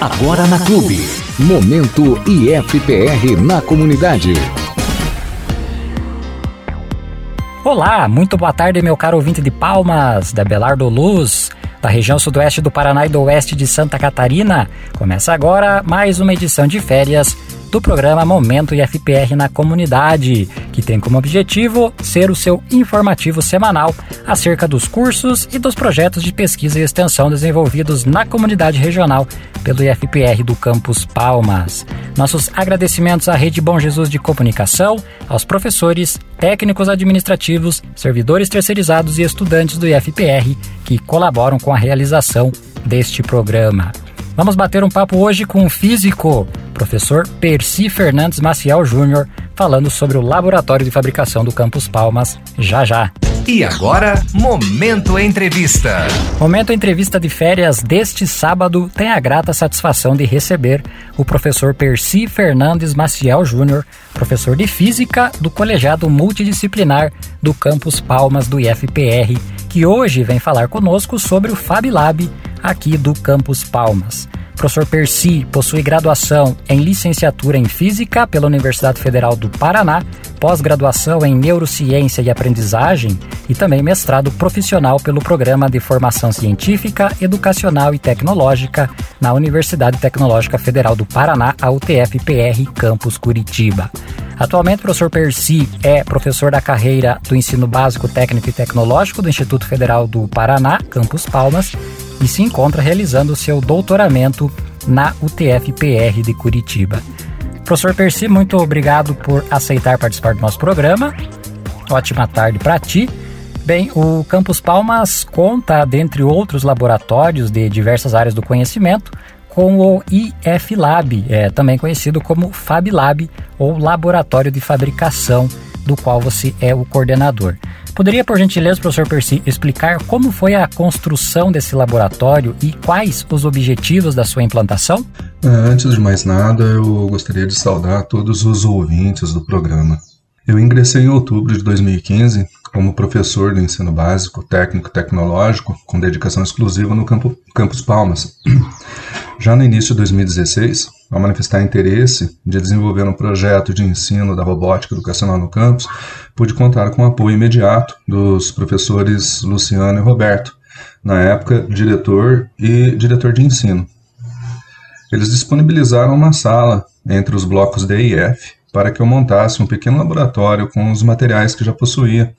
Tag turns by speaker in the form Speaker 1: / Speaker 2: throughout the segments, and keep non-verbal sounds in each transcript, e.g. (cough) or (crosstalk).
Speaker 1: Agora na Clube. Momento IFPR na comunidade.
Speaker 2: Olá, muito boa tarde, meu caro ouvinte de Palmas, da Belardo Luz, da região sudoeste do Paraná e do oeste de Santa Catarina. Começa agora mais uma edição de férias do programa Momento IFPR na Comunidade, que tem como objetivo ser o seu informativo semanal acerca dos cursos e dos projetos de pesquisa e extensão desenvolvidos na comunidade regional pelo IFPR do Campus Palmas. Nossos agradecimentos à Rede Bom Jesus de Comunicação, aos professores, técnicos administrativos, servidores terceirizados e estudantes do IFPR que colaboram com a realização deste programa. Vamos bater um papo hoje com o físico, professor Percy Fernandes Maciel Júnior, falando sobre o laboratório de fabricação do Campus Palmas, já já.
Speaker 1: E agora, Momento Entrevista.
Speaker 2: Momento Entrevista de férias deste sábado tem a grata satisfação de receber o professor Percy Fernandes Maciel Júnior, professor de Física do Colegiado Multidisciplinar do Campus Palmas do IFPR, que hoje vem falar conosco sobre o Fab Lab aqui do Campus Palmas. Professor Percy possui graduação em licenciatura em Física pela Universidade Federal do Paraná, pós-graduação em Neurociência e Aprendizagem e também mestrado profissional pelo Programa de Formação Científica, Educacional e Tecnológica na Universidade Tecnológica Federal do Paraná, a UTF-PR Campus Curitiba. Atualmente, o professor Percy é professor da carreira do Ensino Básico Técnico e Tecnológico do Instituto Federal do Paraná, Campus Palmas, e se encontra realizando seu doutoramento na UTF-PR de Curitiba. Professor Percy, muito obrigado por aceitar participar do nosso programa. Ótima tarde para ti. Bem, o Campus Palmas conta, dentre outros laboratórios de diversas áreas do conhecimento, com o IF Lab, é, também conhecido como Fab Lab, ou Laboratório de Fabricação, do qual você é o coordenador. Poderia, por gentileza, professor Percy, explicar como foi a construção desse laboratório e quais os objetivos da sua implantação?
Speaker 3: É, antes de mais nada, eu gostaria de saudar todos os ouvintes do programa. Eu ingressei em outubro de 2015 como professor do ensino básico, técnico tecnológico, com dedicação exclusiva no campo, Campus Palmas. (clears throat) Já no início de 2016, ao manifestar interesse de desenvolver um projeto de ensino da robótica educacional no campus, pude contar com o apoio imediato dos professores Luciano e Roberto, na época diretor e diretor de ensino. Eles disponibilizaram uma sala entre os blocos D e F para que eu montasse um pequeno laboratório com os materiais que já possuía,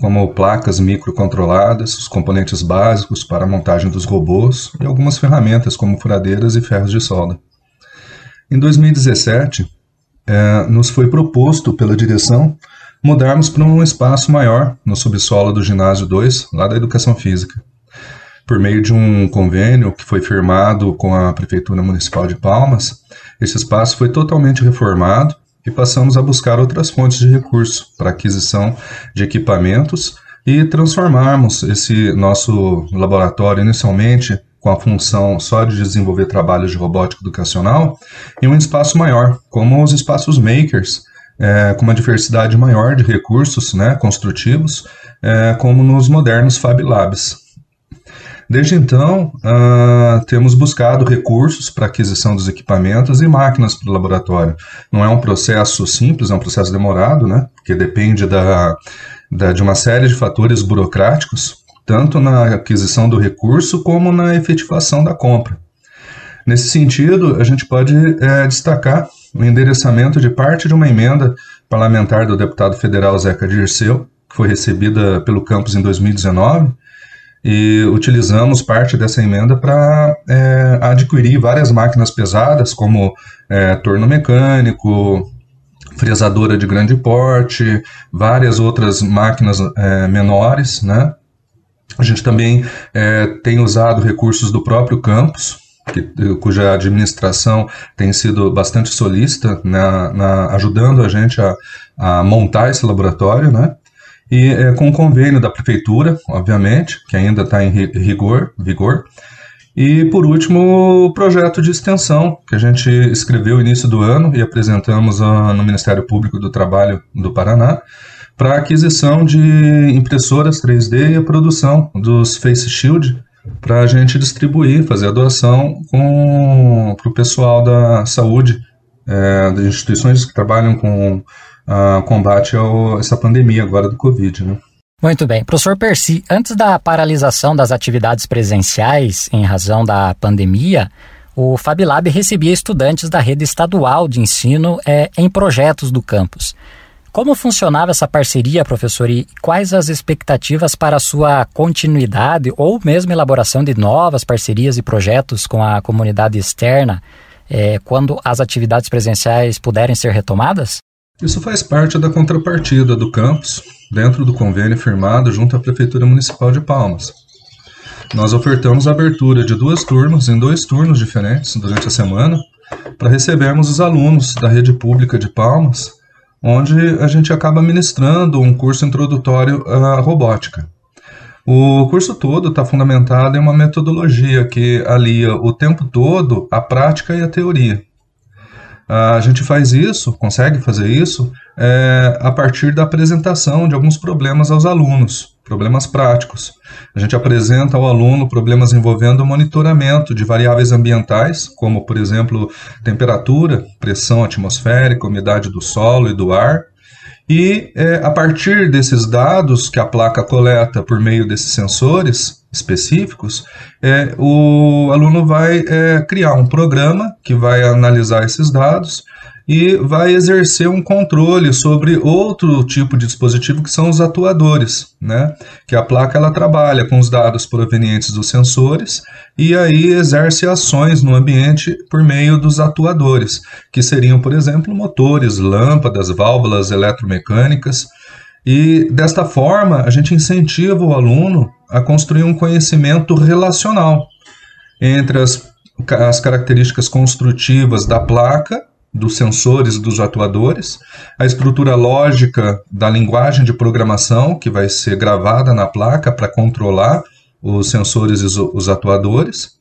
Speaker 3: como placas microcontroladas, os componentes básicos para a montagem dos robôs e algumas ferramentas como furadeiras e ferros de solda. Em 2017, é, nos foi proposto pela direção mudarmos para um espaço maior no subsolo do ginásio 2, lá da educação física. Por meio de um convênio que foi firmado com a Prefeitura Municipal de Palmas, esse espaço foi totalmente reformado e passamos a buscar outras fontes de recurso para aquisição de equipamentos e transformarmos esse nosso laboratório inicialmente com a função só de desenvolver trabalhos de robótica educacional em um espaço maior, como os espaços makers, é, com uma diversidade maior de recursos né, construtivos, é, como nos modernos Fab Labs. Desde então, uh, temos buscado recursos para aquisição dos equipamentos e máquinas para o laboratório. Não é um processo simples, é um processo demorado, né? Porque depende da, da, de uma série de fatores burocráticos, tanto na aquisição do recurso como na efetivação da compra. Nesse sentido, a gente pode é, destacar o endereçamento de parte de uma emenda parlamentar do deputado federal Zeca Dirceu, que foi recebida pelo campus em 2019, e utilizamos parte dessa emenda para é, adquirir várias máquinas pesadas, como é, torno mecânico, fresadora de grande porte, várias outras máquinas é, menores, né? A gente também é, tem usado recursos do próprio campus, que, cuja administração tem sido bastante solícita, na, na, ajudando a gente a, a montar esse laboratório, né? E é, com o convênio da prefeitura, obviamente, que ainda está em rigor, vigor. E, por último, o projeto de extensão, que a gente escreveu no início do ano e apresentamos a, no Ministério Público do Trabalho do Paraná, para aquisição de impressoras 3D e a produção dos face shield para a gente distribuir, fazer a doação para o pessoal da saúde, é, das instituições que trabalham com a combate a essa pandemia agora do Covid. Né?
Speaker 2: Muito bem. Professor Percy, antes da paralisação das atividades presenciais em razão da pandemia, o FabLab recebia estudantes da rede estadual de ensino é, em projetos do campus. Como funcionava essa parceria, professor, e quais as expectativas para a sua continuidade ou mesmo elaboração de novas parcerias e projetos com a comunidade externa é, quando as atividades presenciais puderem ser retomadas?
Speaker 3: Isso faz parte da contrapartida do campus, dentro do convênio firmado junto à Prefeitura Municipal de Palmas. Nós ofertamos a abertura de duas turmas em dois turnos diferentes durante a semana para recebermos os alunos da rede pública de Palmas onde a gente acaba ministrando um curso introdutório à robótica. O curso todo está fundamentado em uma metodologia que alia o tempo todo a prática e a teoria. A gente faz isso, consegue fazer isso, é, a partir da apresentação de alguns problemas aos alunos, problemas práticos. A gente apresenta ao aluno problemas envolvendo monitoramento de variáveis ambientais, como, por exemplo, temperatura, pressão atmosférica, umidade do solo e do ar, e é, a partir desses dados que a placa coleta por meio desses sensores específicos, é, o aluno vai é, criar um programa que vai analisar esses dados e vai exercer um controle sobre outro tipo de dispositivo que são os atuadores, né? Que a placa ela trabalha com os dados provenientes dos sensores e aí exerce ações no ambiente por meio dos atuadores, que seriam, por exemplo, motores, lâmpadas, válvulas eletromecânicas. E desta forma, a gente incentiva o aluno a construir um conhecimento relacional entre as, as características construtivas da placa dos sensores dos atuadores, a estrutura lógica da linguagem de programação que vai ser gravada na placa para controlar os sensores e os atuadores,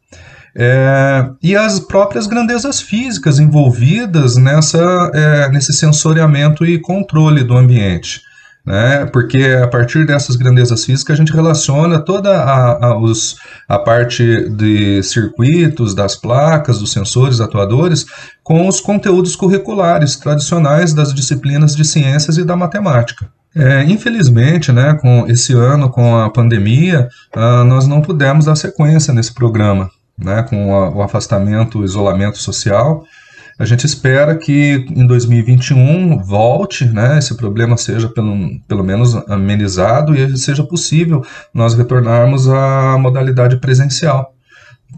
Speaker 3: é, e as próprias grandezas físicas envolvidas nessa, é, nesse sensoriamento e controle do ambiente né? Porque a partir dessas grandezas físicas a gente relaciona toda a, a, os, a parte de circuitos, das placas, dos sensores, atuadores, com os conteúdos curriculares tradicionais das disciplinas de ciências e da matemática. É, infelizmente, né, com esse ano, com a pandemia, uh, nós não pudemos dar sequência nesse programa, né, com a, o afastamento, o isolamento social. A gente espera que em 2021 volte, né, esse problema seja pelo, pelo menos amenizado e seja possível nós retornarmos à modalidade presencial.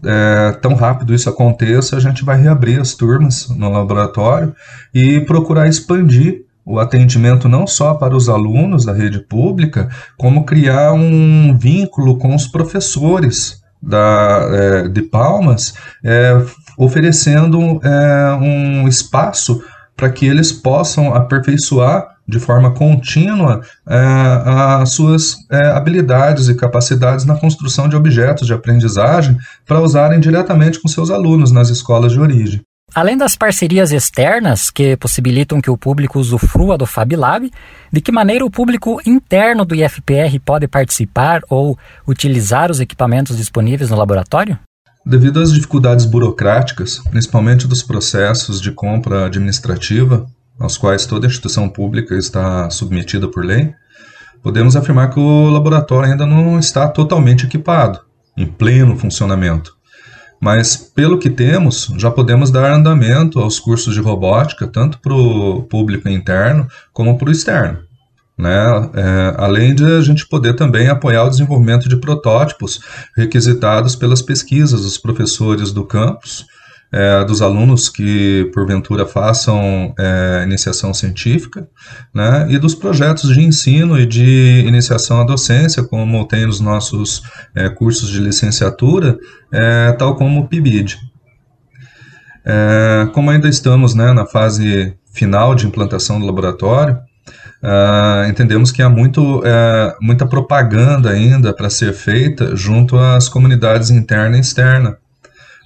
Speaker 3: É, tão rápido isso aconteça, a gente vai reabrir as turmas no laboratório e procurar expandir o atendimento não só para os alunos da rede pública, como criar um vínculo com os professores da, é, de Palmas, é, oferecendo é, um espaço para que eles possam aperfeiçoar de forma contínua é, as suas é, habilidades e capacidades na construção de objetos de aprendizagem para usarem diretamente com seus alunos nas escolas de origem.
Speaker 2: Além das parcerias externas que possibilitam que o público usufrua do FabLab, de que maneira o público interno do IFPR pode participar ou utilizar os equipamentos disponíveis no laboratório?
Speaker 3: Devido às dificuldades burocráticas, principalmente dos processos de compra administrativa, aos quais toda instituição pública está submetida por lei, podemos afirmar que o laboratório ainda não está totalmente equipado, em pleno funcionamento. Mas, pelo que temos, já podemos dar andamento aos cursos de robótica, tanto para o público interno como para o externo. Né? É, além de a gente poder também apoiar o desenvolvimento de protótipos requisitados pelas pesquisas dos professores do campus é, dos alunos que, porventura, façam é, iniciação científica, né, e dos projetos de ensino e de iniciação à docência, como tem nos nossos é, cursos de licenciatura, é, tal como o PIBID. É, como ainda estamos né, na fase final de implantação do laboratório, Uh, entendemos que há muito, uh, muita propaganda ainda para ser feita junto às comunidades interna e externa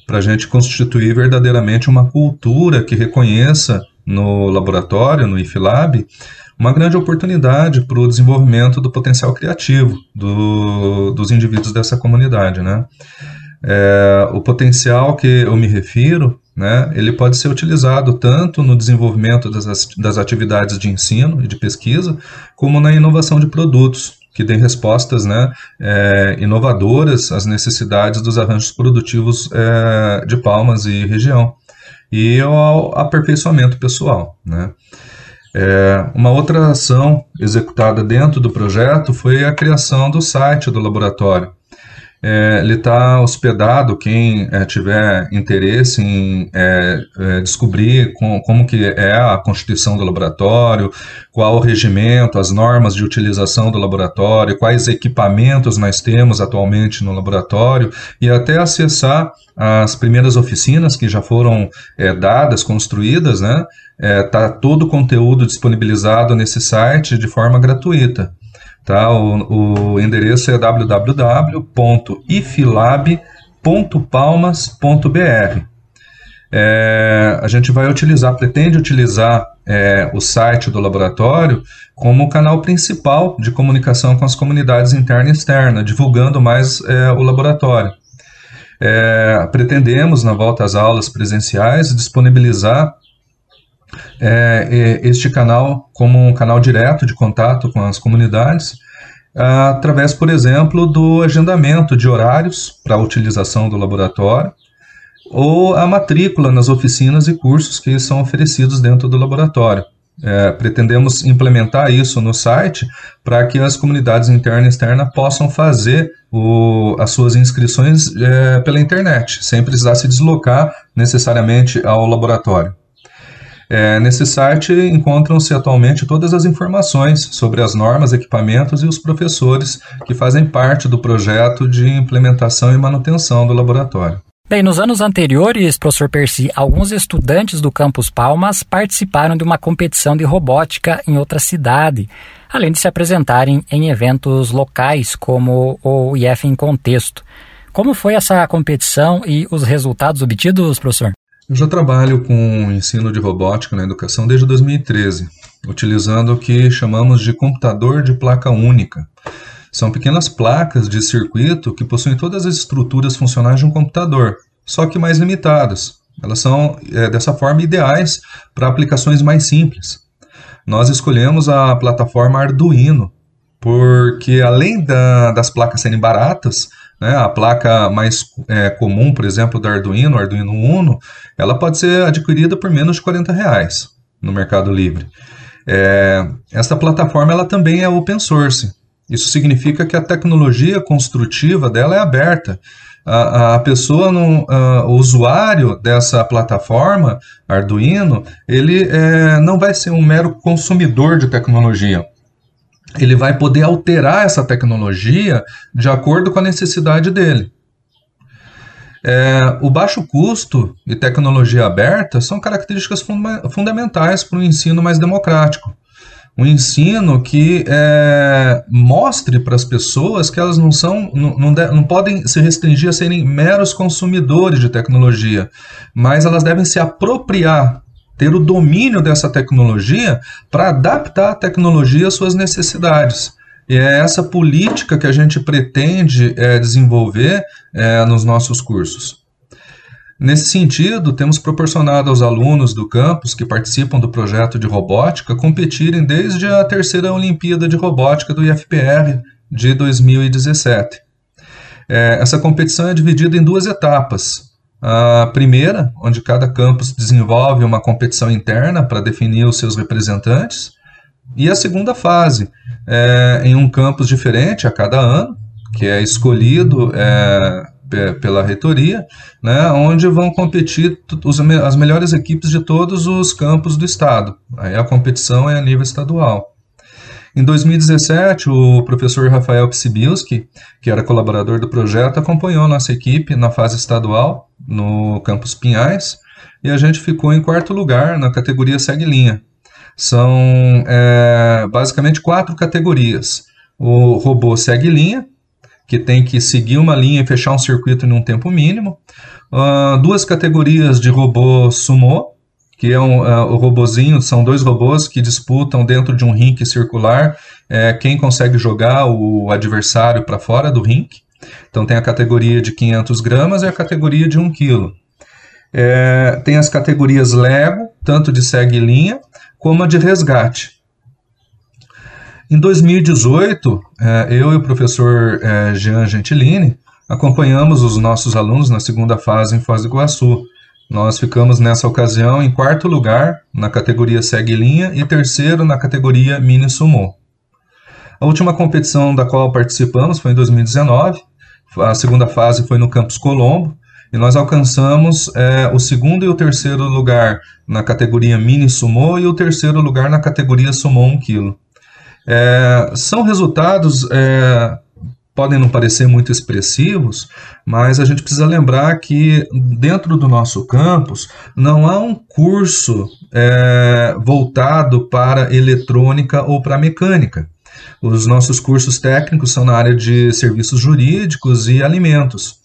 Speaker 3: para a gente constituir verdadeiramente uma cultura que reconheça no laboratório, no IFLab, uma grande oportunidade para o desenvolvimento do potencial criativo do, dos indivíduos dessa comunidade, né? É, o potencial que eu me refiro, né, ele pode ser utilizado tanto no desenvolvimento das, das atividades de ensino e de pesquisa, como na inovação de produtos, que deem respostas né, é, inovadoras às necessidades dos arranjos produtivos é, de Palmas e região, e ao aperfeiçoamento pessoal. Né. É, uma outra ação executada dentro do projeto foi a criação do site do laboratório, é, ele está hospedado, quem é, tiver interesse em é, é, descobrir com, como que é a constituição do laboratório, qual o regimento, as normas de utilização do laboratório, quais equipamentos nós temos atualmente no laboratório e até acessar as primeiras oficinas que já foram é, dadas, construídas, né? Está todo o conteúdo disponibilizado nesse site de forma gratuita. Tá? O, o endereço é www.iflab.palmas.br. É, a gente vai utilizar, pretende utilizar é, o site do laboratório como canal principal de comunicação com as comunidades interna e externa, divulgando mais é, o laboratório. É, pretendemos, na volta às aulas presenciais, disponibilizar é, este canal como um canal direto de contato com as comunidades, através, por exemplo, do agendamento de horários para a utilização do laboratório, ou a matrícula nas oficinas e cursos que são oferecidos dentro do laboratório. É, pretendemos implementar isso no site para que as comunidades interna e externa possam fazer o, as suas inscrições é, pela internet, sem precisar se deslocar necessariamente ao laboratório. É, nesse site encontram-se atualmente todas as informações sobre as normas, equipamentos e os professores que fazem parte do projeto de implementação e manutenção do laboratório.
Speaker 2: Bem, nos anos anteriores, professor Percy, alguns estudantes do Campus Palmas participaram de uma competição de robótica em outra cidade, além de se apresentarem em eventos locais como o IF em Contexto. Como foi essa competição e os resultados obtidos, professor?
Speaker 3: Eu já trabalho com ensino de robótica na educação desde 2013, utilizando o que chamamos de computador de placa única. São pequenas placas de circuito que possuem todas as estruturas funcionais de um computador, só que mais limitadas. Elas são, é, dessa forma, ideais para aplicações mais simples. Nós escolhemos a plataforma Arduino, porque além da, das placas serem baratas, né? A placa mais é, comum, por exemplo, do Arduino, Arduino Uno, ela pode ser adquirida por menos de 40 reais no Mercado Livre. É, essa plataforma ela também é open source. Isso significa que a tecnologia construtiva dela é aberta. A, a pessoa, a, o usuário dessa plataforma, Arduino, ele é, não vai ser um mero consumidor de tecnologia ele vai poder alterar essa tecnologia de acordo com a necessidade dele. É, o baixo custo e tecnologia aberta são características funda fundamentais para um ensino mais democrático. Um ensino que é, mostre para as pessoas que elas não são, não, não, não podem se restringir a serem meros consumidores de tecnologia, mas elas devem se apropriar ter o domínio dessa tecnologia para adaptar a tecnologia às suas necessidades. E é essa política que a gente pretende é, desenvolver é, nos nossos cursos. Nesse sentido, temos proporcionado aos alunos do campus que participam do projeto de robótica competirem desde a terceira Olimpíada de Robótica do IFPR de 2017. É, essa competição é dividida em duas etapas. A primeira, onde cada campus desenvolve uma competição interna para definir os seus representantes. E a segunda fase, é, em um campus diferente a cada ano, que é escolhido é, pela reitoria, né, onde vão competir as melhores equipes de todos os campos do estado. Aí a competição é a nível estadual. Em 2017, o professor Rafael Psibilski, que era colaborador do projeto, acompanhou nossa equipe na fase estadual, no campus Pinhais, e a gente ficou em quarto lugar na categoria Segue Linha. São é, basicamente quatro categorias. O robô Segue Linha, que tem que seguir uma linha e fechar um circuito em um tempo mínimo. Uh, duas categorias de robô Sumo, que é um, uh, o robozinho, são dois robôs que disputam dentro de um rink circular é, quem consegue jogar o adversário para fora do rink. Então tem a categoria de 500 gramas e a categoria de 1 quilo. É, tem as categorias Lego, tanto de segue linha, como a de resgate. Em 2018, é, eu e o professor é, Jean Gentilini acompanhamos os nossos alunos na segunda fase em Foz do Iguaçu. Nós ficamos nessa ocasião em quarto lugar na categoria segue linha e terceiro na categoria mini sumo. A última competição da qual participamos foi em 2019. A segunda fase foi no Campus Colombo e nós alcançamos é, o segundo e o terceiro lugar na categoria mini sumo e o terceiro lugar na categoria sumo 1 kg. É, são resultados é, podem não parecer muito expressivos, mas a gente precisa lembrar que dentro do nosso campus não há um curso é, voltado para eletrônica ou para mecânica. Os nossos cursos técnicos são na área de serviços jurídicos e alimentos.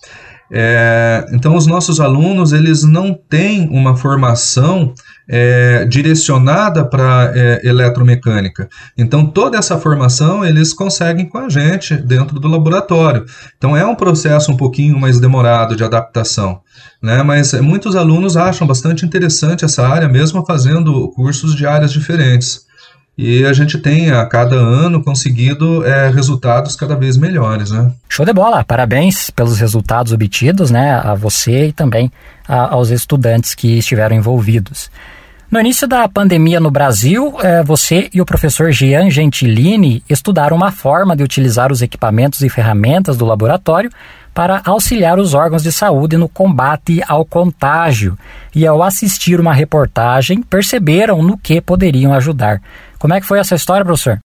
Speaker 3: É, então, os nossos alunos eles não têm uma formação é, direcionada para é, eletromecânica. Então, toda essa formação eles conseguem com a gente dentro do laboratório. Então, é um processo um pouquinho mais demorado de adaptação. Né? Mas muitos alunos acham bastante interessante essa área, mesmo fazendo cursos de áreas diferentes. E a gente tem a cada ano conseguido é, resultados cada vez melhores, né?
Speaker 2: Show de bola! Parabéns pelos resultados obtidos, né? A você e também a, aos estudantes que estiveram envolvidos. No início da pandemia no Brasil, é, você e o professor Jean Gentilini estudaram uma forma de utilizar os equipamentos e ferramentas do laboratório para auxiliar os órgãos de saúde no combate ao contágio. E ao assistir uma reportagem, perceberam no que poderiam ajudar. Como é que foi essa história, professor?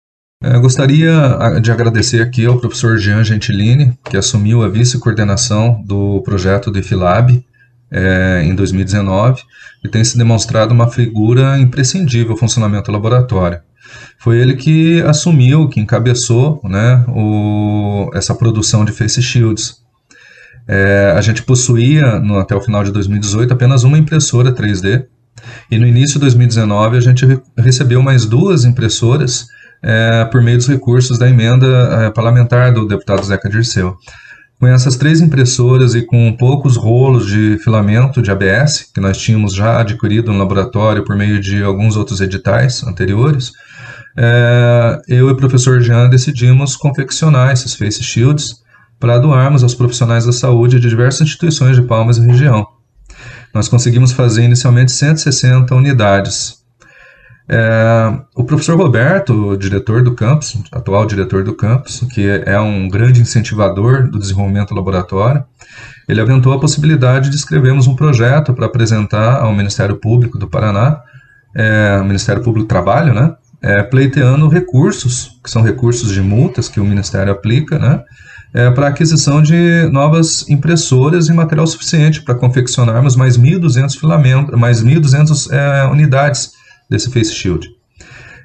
Speaker 3: Eu gostaria de agradecer aqui ao professor Jean Gentilini, que assumiu a vice-coordenação do projeto do IFILAB é, em 2019 e tem se demonstrado uma figura imprescindível ao funcionamento do laboratório. Foi ele que assumiu, que encabeçou né, o, essa produção de face shields. É, a gente possuía, no, até o final de 2018, apenas uma impressora 3D, e no início de 2019 a gente re recebeu mais duas impressoras é, por meio dos recursos da emenda parlamentar do deputado Zeca Dirceu. Com essas três impressoras e com poucos rolos de filamento de ABS, que nós tínhamos já adquirido no laboratório por meio de alguns outros editais anteriores, é, eu e o professor Jean decidimos confeccionar esses face shields para doarmos aos profissionais da saúde de diversas instituições de Palmas e região. Nós conseguimos fazer inicialmente 160 unidades, é, o professor Roberto, diretor do campus, atual diretor do campus, que é um grande incentivador do desenvolvimento do laboratório, ele aventou a possibilidade de escrevermos um projeto para apresentar ao Ministério Público do Paraná, é, Ministério Público do Trabalho, né, é, pleiteando recursos, que são recursos de multas que o Ministério aplica, né, é, para aquisição de novas impressoras e material suficiente para confeccionarmos mais 1.200 filamentos, mais 1.200 é, unidades desse face shield.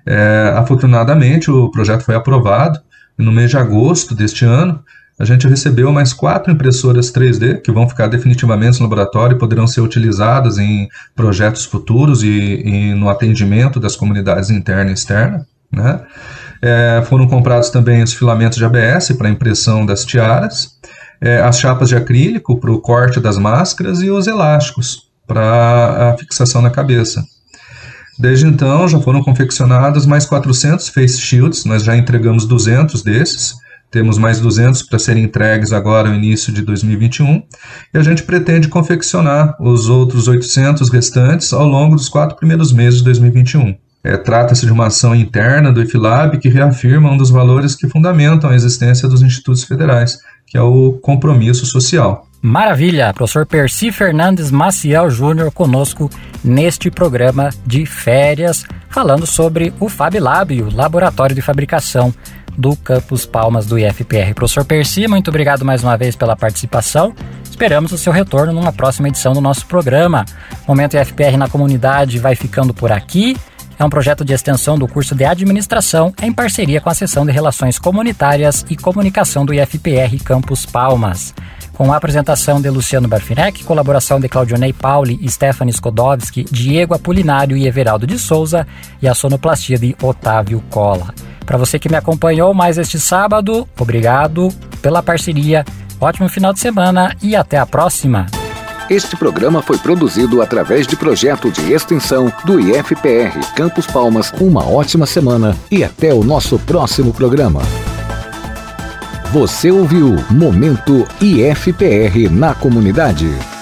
Speaker 3: É, afortunadamente, o projeto foi aprovado e no mês de agosto deste ano, a gente recebeu mais quatro impressoras 3D que vão ficar definitivamente no laboratório e poderão ser utilizadas em projetos futuros e, e no atendimento das comunidades interna e externa. Né? É, foram comprados também os filamentos de ABS para impressão das tiaras, é, as chapas de acrílico para o corte das máscaras e os elásticos para a fixação na cabeça. Desde então, já foram confeccionados mais 400 face shields, nós já entregamos 200 desses, temos mais 200 para serem entregues agora no início de 2021, e a gente pretende confeccionar os outros 800 restantes ao longo dos quatro primeiros meses de 2021. É, Trata-se de uma ação interna do IFLAB que reafirma um dos valores que fundamentam a existência dos institutos federais, que é o compromisso social.
Speaker 2: Maravilha! Professor Percy Fernandes Maciel Júnior conosco neste programa de férias, falando sobre o Fab Lab, o Laboratório de Fabricação do Campus Palmas do IFPR. Professor Percy, muito obrigado mais uma vez pela participação. Esperamos o seu retorno numa próxima edição do nosso programa. Momento IFPR na comunidade vai ficando por aqui. é um projeto de extensão do curso de administração em parceria com a seção de Relações Comunitárias e Comunicação do IFPR Campus Palmas. Com a apresentação de Luciano Barfinec, colaboração de Claudionei Pauli, Stephanie Skodowski, Diego Apolinário e Everaldo de Souza e a sonoplastia de Otávio Cola. Para você que me acompanhou mais este sábado, obrigado pela parceria, ótimo final de semana e até a próxima!
Speaker 1: Este programa foi produzido através de projeto de extensão do IFPR Campos Palmas. Uma ótima semana e até o nosso próximo programa. Você ouviu Momento IFPR na comunidade.